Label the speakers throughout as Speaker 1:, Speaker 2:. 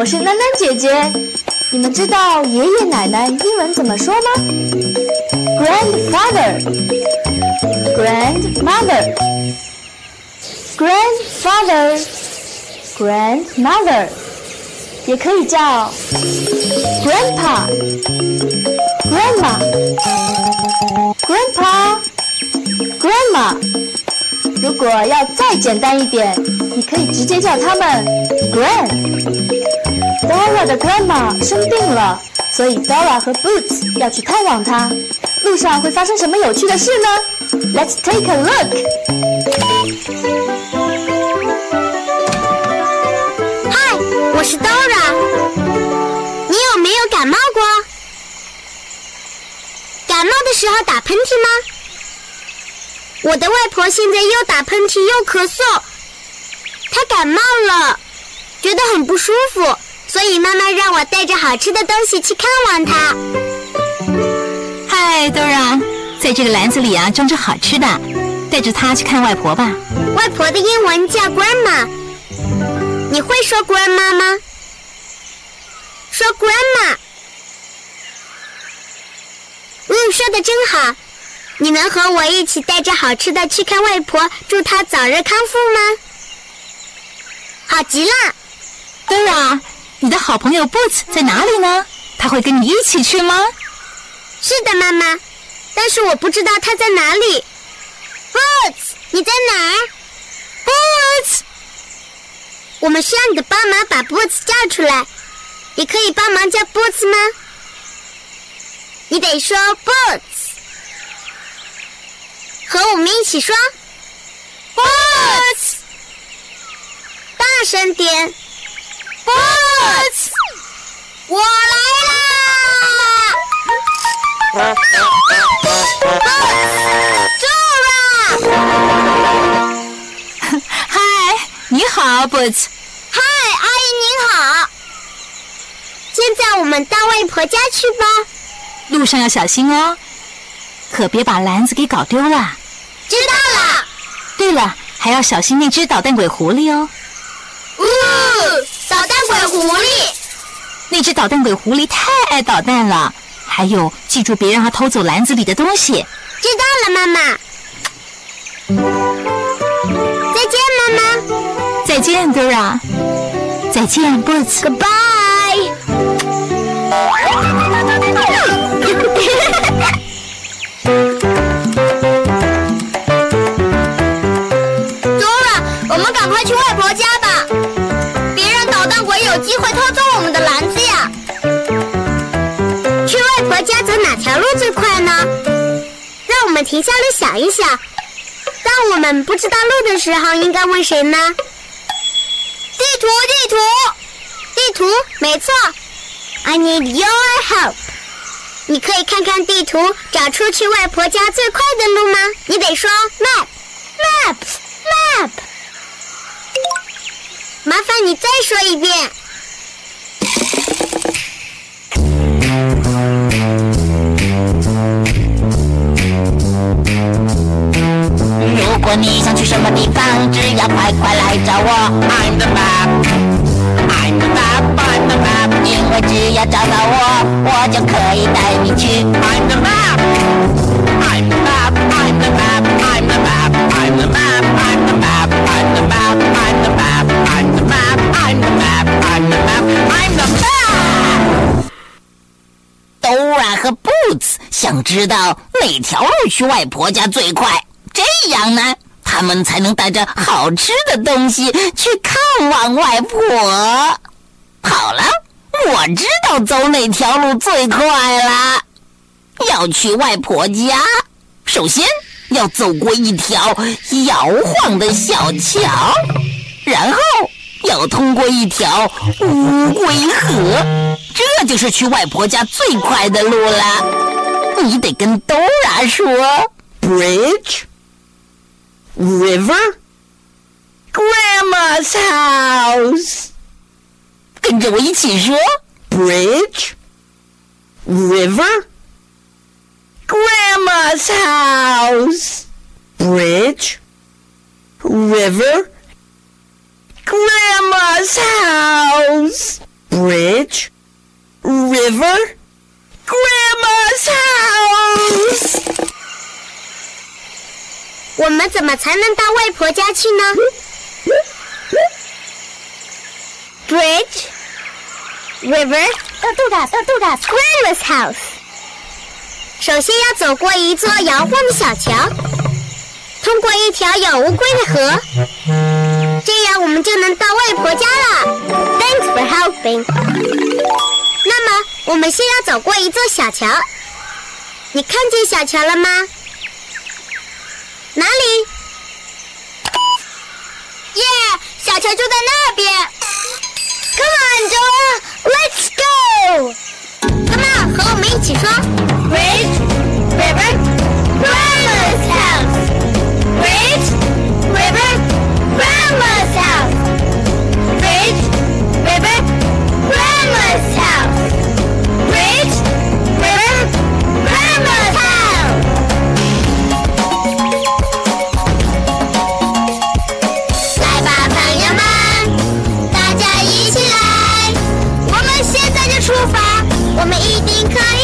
Speaker 1: 我是囡囡姐姐，你们知道爷爷奶奶英文怎么说吗？Grandfather, grandmother, grandfather, grandmother，也可以叫 Grandpa，Grandma，Grandpa，Grandma。如果要再简单一点，你可以直接叫他们 Grand。Dora 的 grandma 生病了，所以 Dora 和 Boots 要去探望她。路上会发生什么有趣的事呢？Let's take a look。
Speaker 2: 嗨，我是 Dora。你有没有感冒过？感冒的时候打喷嚏吗？我的外婆现在又打喷嚏又咳嗽，她感冒了，觉得很不舒服。所以妈妈让我带着好吃的东西去看望她。
Speaker 3: 嗨，Dora，在这个篮子里啊装着好吃的，带着它去看外婆吧。
Speaker 2: 外婆的英文叫 Grandma，你会说 Grandma 吗？说 Grandma。嗯，说的真好。你能和我一起带着好吃的去看外婆，祝她早日康复吗？好极了
Speaker 3: ，Dora。你的好朋友 Boots 在哪里呢？他会跟你一起去吗？
Speaker 2: 是的，妈妈。但是我不知道他在哪里。Boots，你在哪儿
Speaker 3: ？Boots，
Speaker 2: 我们需要你的帮忙把 Boots 叫出来。你可以帮忙叫 Boots 吗？你得说 Boots，和我们一起说 Boots，大声点。Boots，我来啦！Boots，Dora，
Speaker 3: 嗨，你好，Boots。
Speaker 2: 嗨，阿姨您好。现在我们到外婆家去吧。
Speaker 3: 路上要小心哦，可别把篮子给搞丢了。
Speaker 2: 知道了。
Speaker 3: 对了，还要小心那只捣蛋鬼狐狸哦。
Speaker 2: 狐狸，
Speaker 3: 那只捣蛋鬼狐狸太爱捣蛋了。还有，记住别让它偷走篮子里的东西。
Speaker 2: 知道了，妈妈。再见，妈妈。
Speaker 3: 再见，Dora。再见，Boots。
Speaker 2: Goodbye。我们停下来想一想。当我们不知道路的时候，应该问谁呢？地图，地图，地图，没错。I need your help。你可以看看地图，找出去外婆家最快的路吗？你得说 map，map，map。麻烦你再说一遍。
Speaker 4: 果你想去什么地方，只要快快来找我。I'm the map，I'm the map，I'm the map。因为只要找到我，我就可以带你去。I'm the map，I'm the map，I'm the map，I'm the map，I'm the map，I'm the map，I'm the map，I'm the map，I'm the map，I'm the map，I'm the map，I'm the map。Dora 和 Boots 想知道哪条路去外婆家最快。这样呢，他们才能带着好吃的东西去看望外婆。好了，我知道走哪条路最快了。要去外婆家，首先要走过一条摇晃的小桥，然后要通过一条乌龟河，这就是去外婆家最快的路了。你得跟 Dora 说：Bridge, river, grandma's house。跟着我一起说：Bridge, river, grandma's house. Bridge, river, grandma's house. Bridge, river, grandma's house.
Speaker 2: 我们怎么才能到外婆家去呢？Bridge, river,
Speaker 1: 豆豆的，豆豆的
Speaker 2: ，grandma's house。首先要走过一座摇晃的小桥，通过一条有乌龟的河，这样我们就能到外婆家了。Thanks for helping。那么，我们先要走过一座小桥，你看见小桥了吗？哪里？耶、小桥就在那边。Come on, Joa, let's go. Come on，和我们一起说：Bridge, river, grandma's house. Bridge, river, grandma's house. Bridge, river, grandma's house. Bridge, river, grandma's 我们一定可以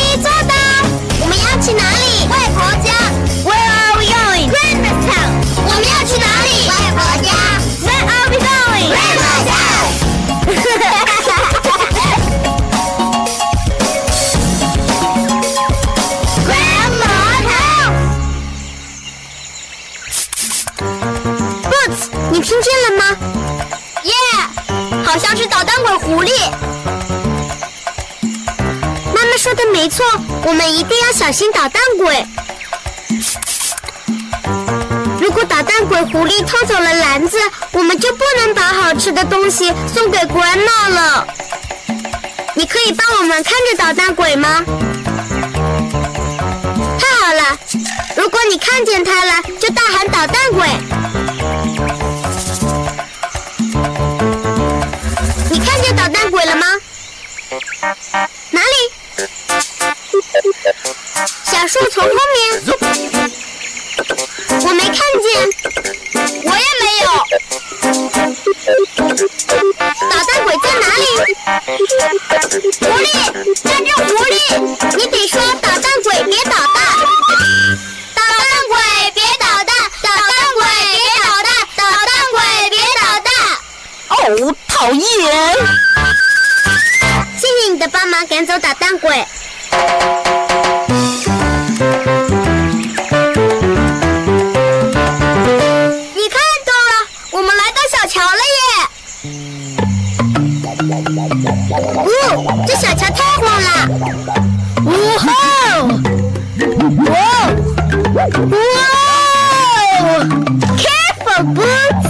Speaker 2: 一定要小心捣蛋鬼。如果捣蛋鬼狐狸偷走了篮子，我们就不能把好吃的东西送给 grandma 了。你可以帮我们看着捣蛋鬼吗？太好了！如果你看见他了，就大喊捣蛋鬼。你看见捣蛋鬼了吗？树丛后面。我没看见。我也没有。捣蛋鬼在哪里？狐狸，小桥太晃了！呜吼！哇！哇！Careful, boots!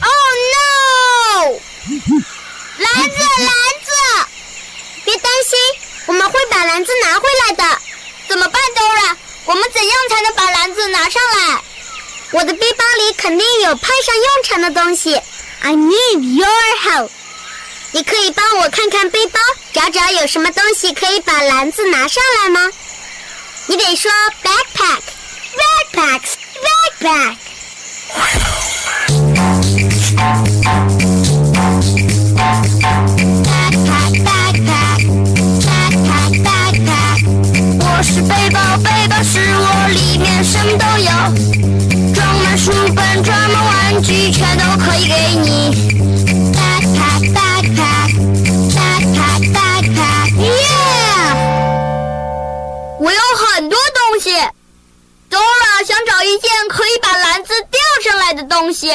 Speaker 2: Oh no! 篮子，篮子！别担心，我们会把篮子拿回来的。怎么办，Dora？我们怎样才能把篮子拿上来？我的背包里肯定有派上用场的东西。I need your help。你可以帮我看看背包找找有什么东西可以把篮子拿上来吗？你得说 backpack backpacks backpack 我是背包背包是我里面什么都有书本装满玩具全都一件可以把篮子吊上来的东西。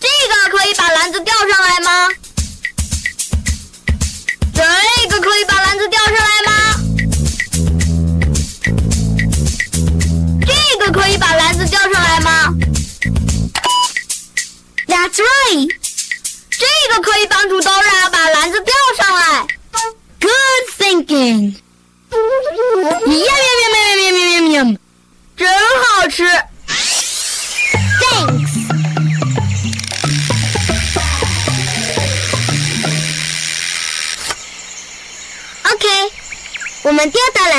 Speaker 2: 这个可以把篮子吊上来吗？这个可以把篮子吊上来吗？这个可以把篮子吊上来吗？That's right。这个可以帮助 Dora 把篮子吊上来。Good thinking。呀呀呀呀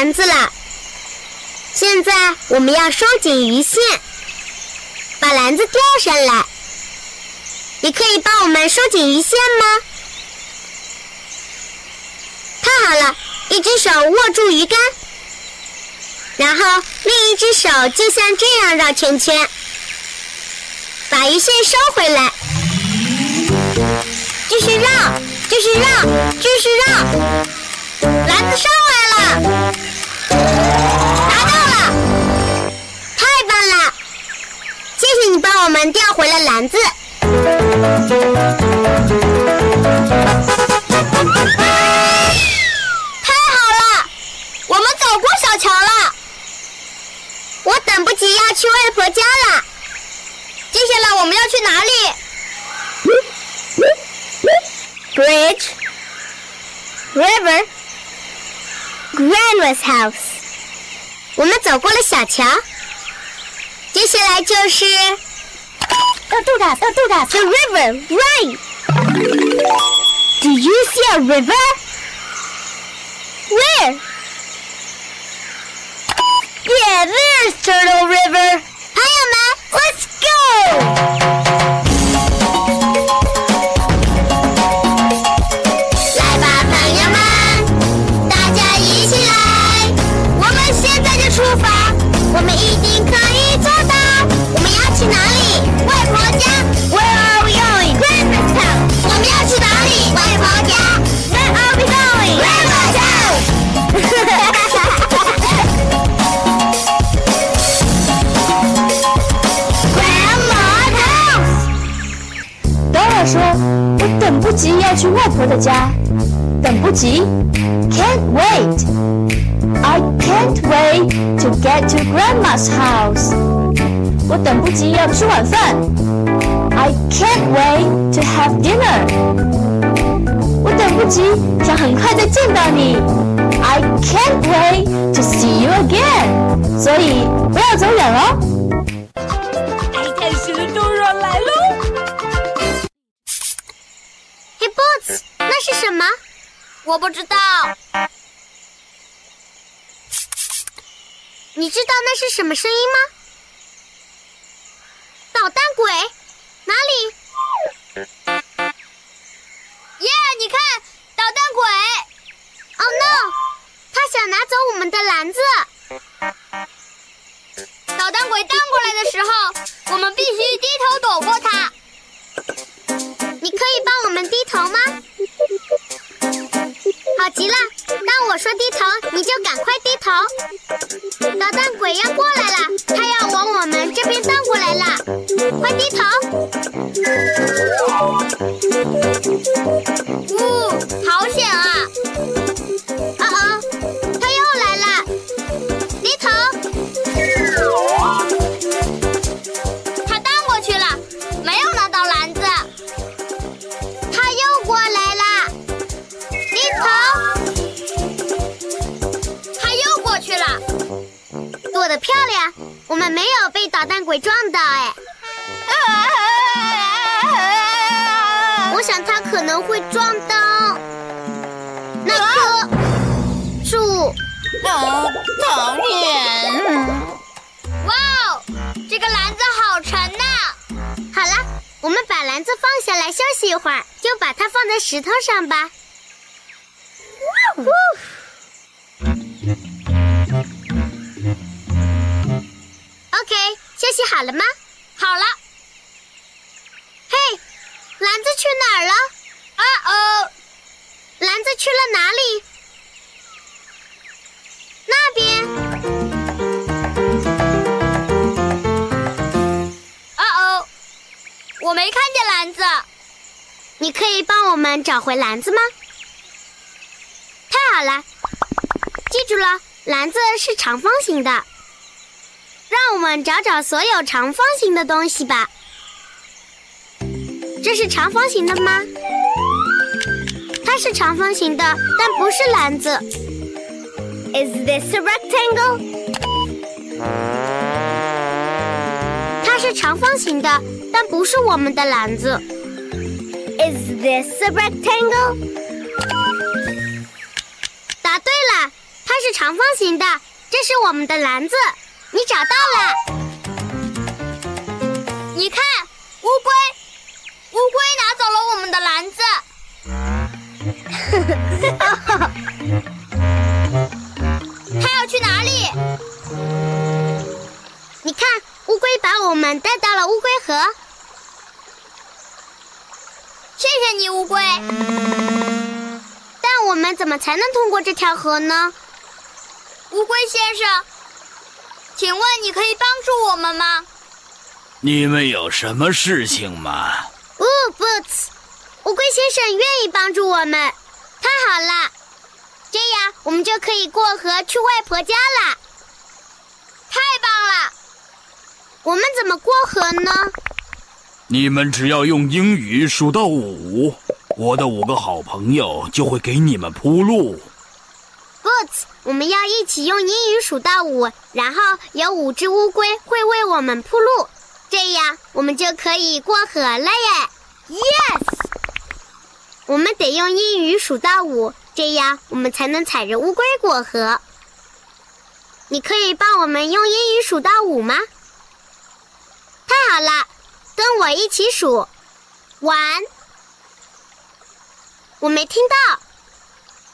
Speaker 2: 篮子了。现在我们要收紧鱼线，把篮子钓上来。你可以帮我们收紧鱼线吗？太好了，一只手握住鱼竿，然后另一只手就像这样绕圈圈，把鱼线收回来，继续绕，继续绕，继续绕，篮子上来了，我们钓回了篮子。太好了，我们走过小桥了。我等不及要去外婆家了。接下来我们要去哪里？Bridge, river, grandma's house。我们走过了小桥，接下来就是。
Speaker 1: tortugas, tortugas.
Speaker 2: The river, right.
Speaker 1: Do you see a river?
Speaker 2: Where? Yeah, there's Turtle River. Hi, Emma. Let's go. 家，
Speaker 1: 等不及，can't wait。I can't wait to get to Grandma's house。我等不及要吃晚饭，I can't wait to have dinner。我等不及想很快再见到你，I can't wait to see you again。所以不要走远
Speaker 5: 喽。”
Speaker 2: 那是什么？我不知道。你知道那是什么声音吗？捣蛋鬼？哪里？耶你看，捣蛋鬼！Oh no！他想拿走我们的篮子。捣蛋鬼荡过来的时候，我们必须低头躲过他。你可以帮我们低头吗？好极了，当我说低头，你就赶快低头。捣蛋鬼要过来了，他要往我们这边荡过来了，快低头！我们把篮子放下来休息一会儿，就把它放在石头上吧。OK，休息好了吗？好了。嘿，篮子去哪儿了？啊哦，篮子去了哪里？那边。我没看见篮子。你可以帮我们找回篮子吗？太好了！记住了，篮子是长方形的。让我们找找所有长方形的东西吧。这是长方形的吗？它是长方形的，但不是篮子。Is this a rectangle？长方形的，但不是我们的篮子。Is this a rectangle？答对了，它是长方形的，这是我们的篮子。你找到了？你看，乌龟，乌龟拿走了我们的篮子。它要去哪里？乌龟把我们带到了乌龟河。谢谢你，乌龟。但我们怎么才能通过这条河呢？乌龟先生。请问你可以帮助我们吗？
Speaker 6: 你们有什么事情吗？
Speaker 2: 哦，Boots，乌龟先生愿意帮助我们，太好了，这样我们就可以过河去外婆家了。太棒了！我们怎么过河呢？
Speaker 6: 你们只要用英语数到五，我的五个好朋友就会给你们铺路。
Speaker 2: Boots，我们要一起用英语数到五，然后有五只乌龟会为我们铺路，这样我们就可以过河了耶！Yes，我们得用英语数到五，这样我们才能踩着乌龟过河。你可以帮我们用英语数到五吗？太好了，跟我一起数，one，我没听到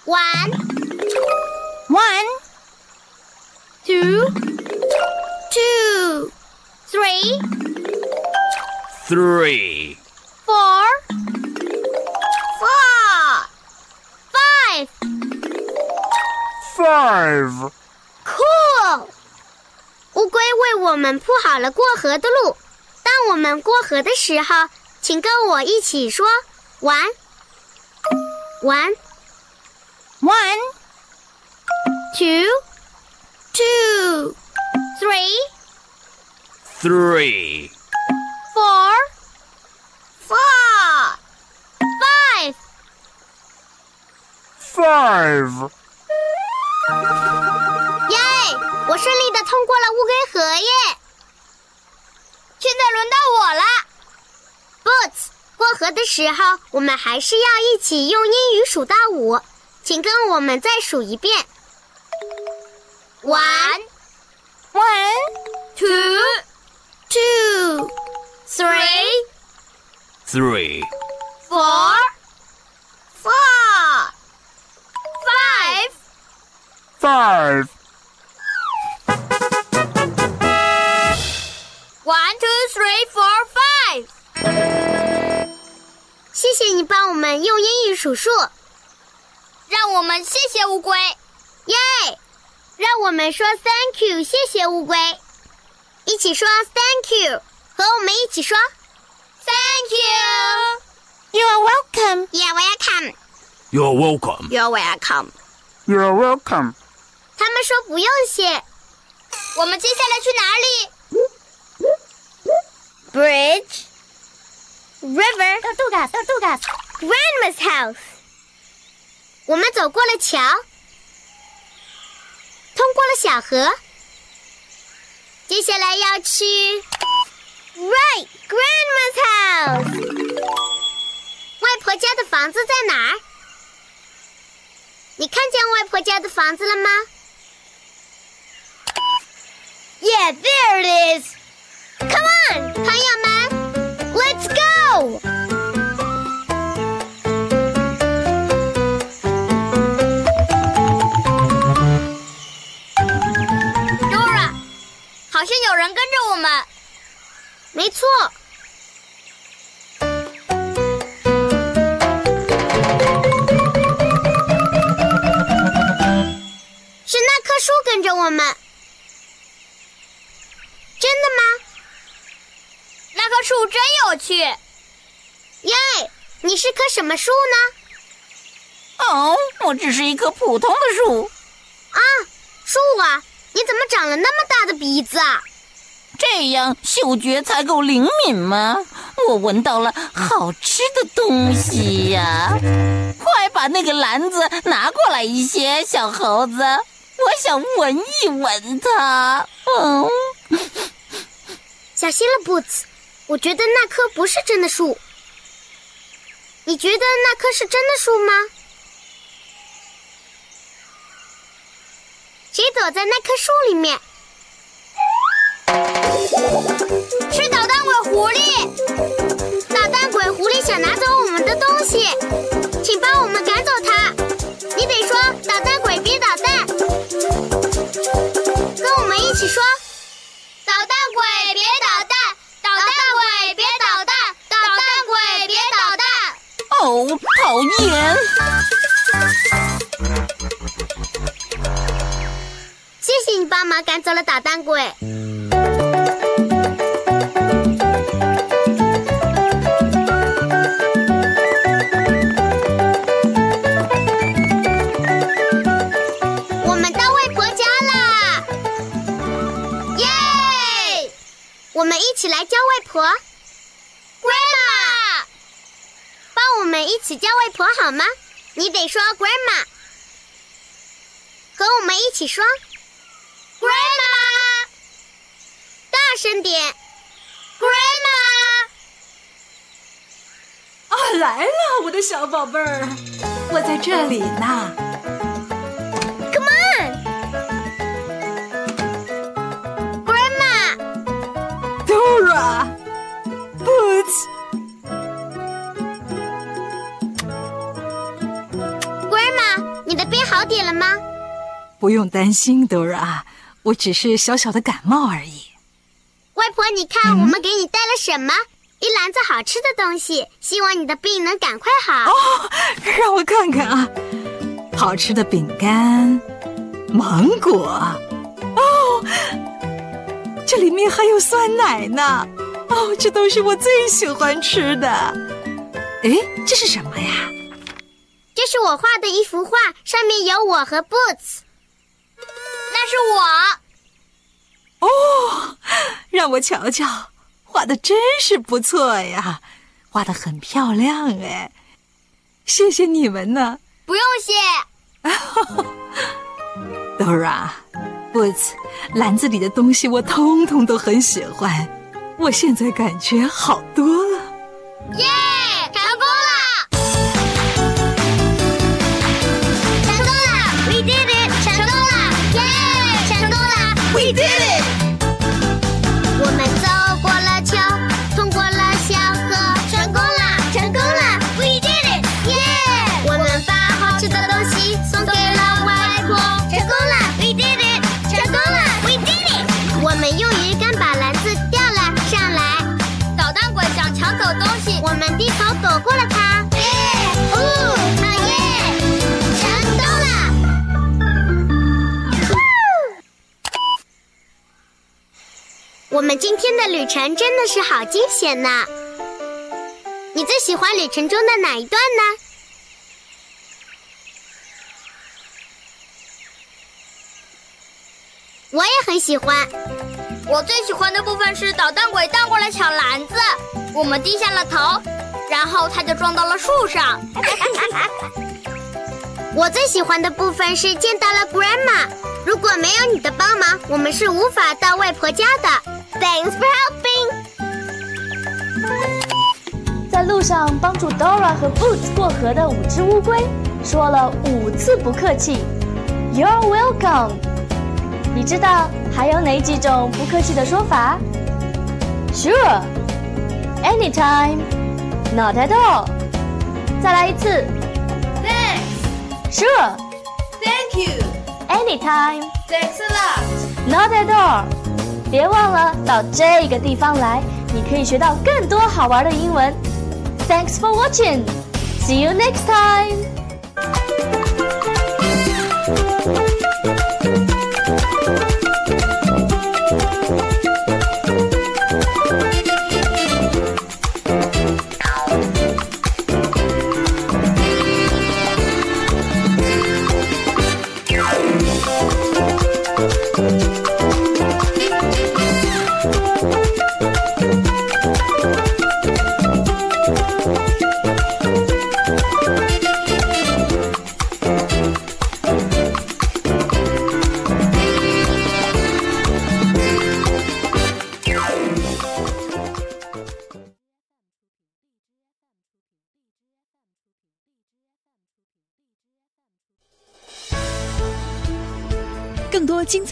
Speaker 2: ，one。
Speaker 7: One,
Speaker 2: two, two, three,
Speaker 6: three,
Speaker 2: four, four, five,
Speaker 6: five.
Speaker 2: Cool！乌龟为我们铺好了过河的路。当我们过河的时候，请跟我一起说：one, one,
Speaker 7: one。
Speaker 2: two, two, three,
Speaker 6: three,
Speaker 2: four, four, five,
Speaker 6: five.
Speaker 2: 耶！我顺利的通过了乌龟河耶！现在轮到我了，Boots。过河的时候，我们还是要一起用英语数到五，请跟我们再数一遍。One,
Speaker 7: one,
Speaker 2: two, two, three,
Speaker 6: three,
Speaker 2: four, four, five,
Speaker 6: five.
Speaker 2: One, two, three, four, five. 谢谢你帮我们用英语数数，让我们谢谢乌龟，耶！让我们说 Thank you，谢谢乌龟。一起说 Thank you，和我们一起说 Thank you。
Speaker 7: You are welcome.
Speaker 2: Yeah, welcome.
Speaker 6: You are welcome.
Speaker 2: You are welcome.
Speaker 6: You are welcome.
Speaker 2: 他们说不用谢。我们接下来去哪里 ？Bridge, river,
Speaker 7: Tortugas, tortugas.
Speaker 2: grandma's house。我们走过了桥。通过了小河，接下来要去 Right Grandma's house。外婆家的房子在哪儿？你看见外婆家的房子了吗？Yeah, there it is. Come on， 朋友们，Let's go。Dora，好像有人跟着我们，没错，是那棵树跟着我们。真的吗？那棵树真有趣。耶，你是棵什么树呢？
Speaker 4: 哦，我只是一棵普通的树。
Speaker 2: 啊，树啊，你怎么长了那么大的鼻子啊？
Speaker 4: 这样嗅觉才够灵敏吗？我闻到了好吃的东西呀！快把那个篮子拿过来一些，小猴子，我想闻一闻它。嗯，
Speaker 2: 小心了，Boots，我觉得那棵不是真的树。你觉得那棵是真的树吗？谁躲在那棵树里面？是捣蛋鬼狐狸！捣蛋鬼狐狸想拿走我们的东西，
Speaker 4: 讨厌！
Speaker 2: 谢谢你帮忙赶走了捣蛋鬼。我们到外婆家啦！耶！我们一起来叫外婆，Grandma，帮我一起叫外婆好吗？你得说 Grandma，和我们一起说 Grandma，大声点，Grandma。
Speaker 3: 啊，来了，我的小宝贝儿，我在这里呢。
Speaker 2: 点了吗？
Speaker 3: 不用担心，Dora，我只是小小的感冒而已。
Speaker 2: 外婆，你看，我们给你带了什么？一篮子好吃的东西，希望你的病能赶快好。
Speaker 3: 哦，让我看看啊，好吃的饼干，芒果，哦，这里面还有酸奶呢。哦，这都是我最喜欢吃的。哎，这是什么呀？
Speaker 2: 这是我画的一幅画，上面有我和 Boots。那是我。
Speaker 3: 哦，让我瞧瞧，画的真是不错呀，画的很漂亮哎，谢谢你们呢
Speaker 2: 不用谢。
Speaker 3: Dora。Boots，篮子里的东西我通通都很喜欢，我现在感觉好多了。
Speaker 2: 耶，旅程真的是好惊险呐！你最喜欢旅程中的哪一段呢？我也很喜欢。我最喜欢的部分是捣蛋鬼荡过来抢篮子，我们低下了头，然后他就撞到了树上。我最喜欢的部分是见到了 Grandma，如果没有你的帮忙，我们是无法到外婆家的。Thanks for helping。
Speaker 1: 在路上帮助 Dora 和 Boots 过河的五只乌龟说了五次不客气，You're welcome。你知道还有哪几种不客气的说法？Sure, anytime, not at all。再来一次。Thanks. Sure.
Speaker 8: Thank you.
Speaker 1: Anytime,
Speaker 8: Thanks a lot.
Speaker 1: not at all。 别忘了到这个地方来，你可以学到更多好玩的英文。Thanks for watching. See you next time.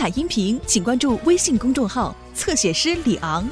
Speaker 5: 音频，请关注微信公众号“侧写师李昂”。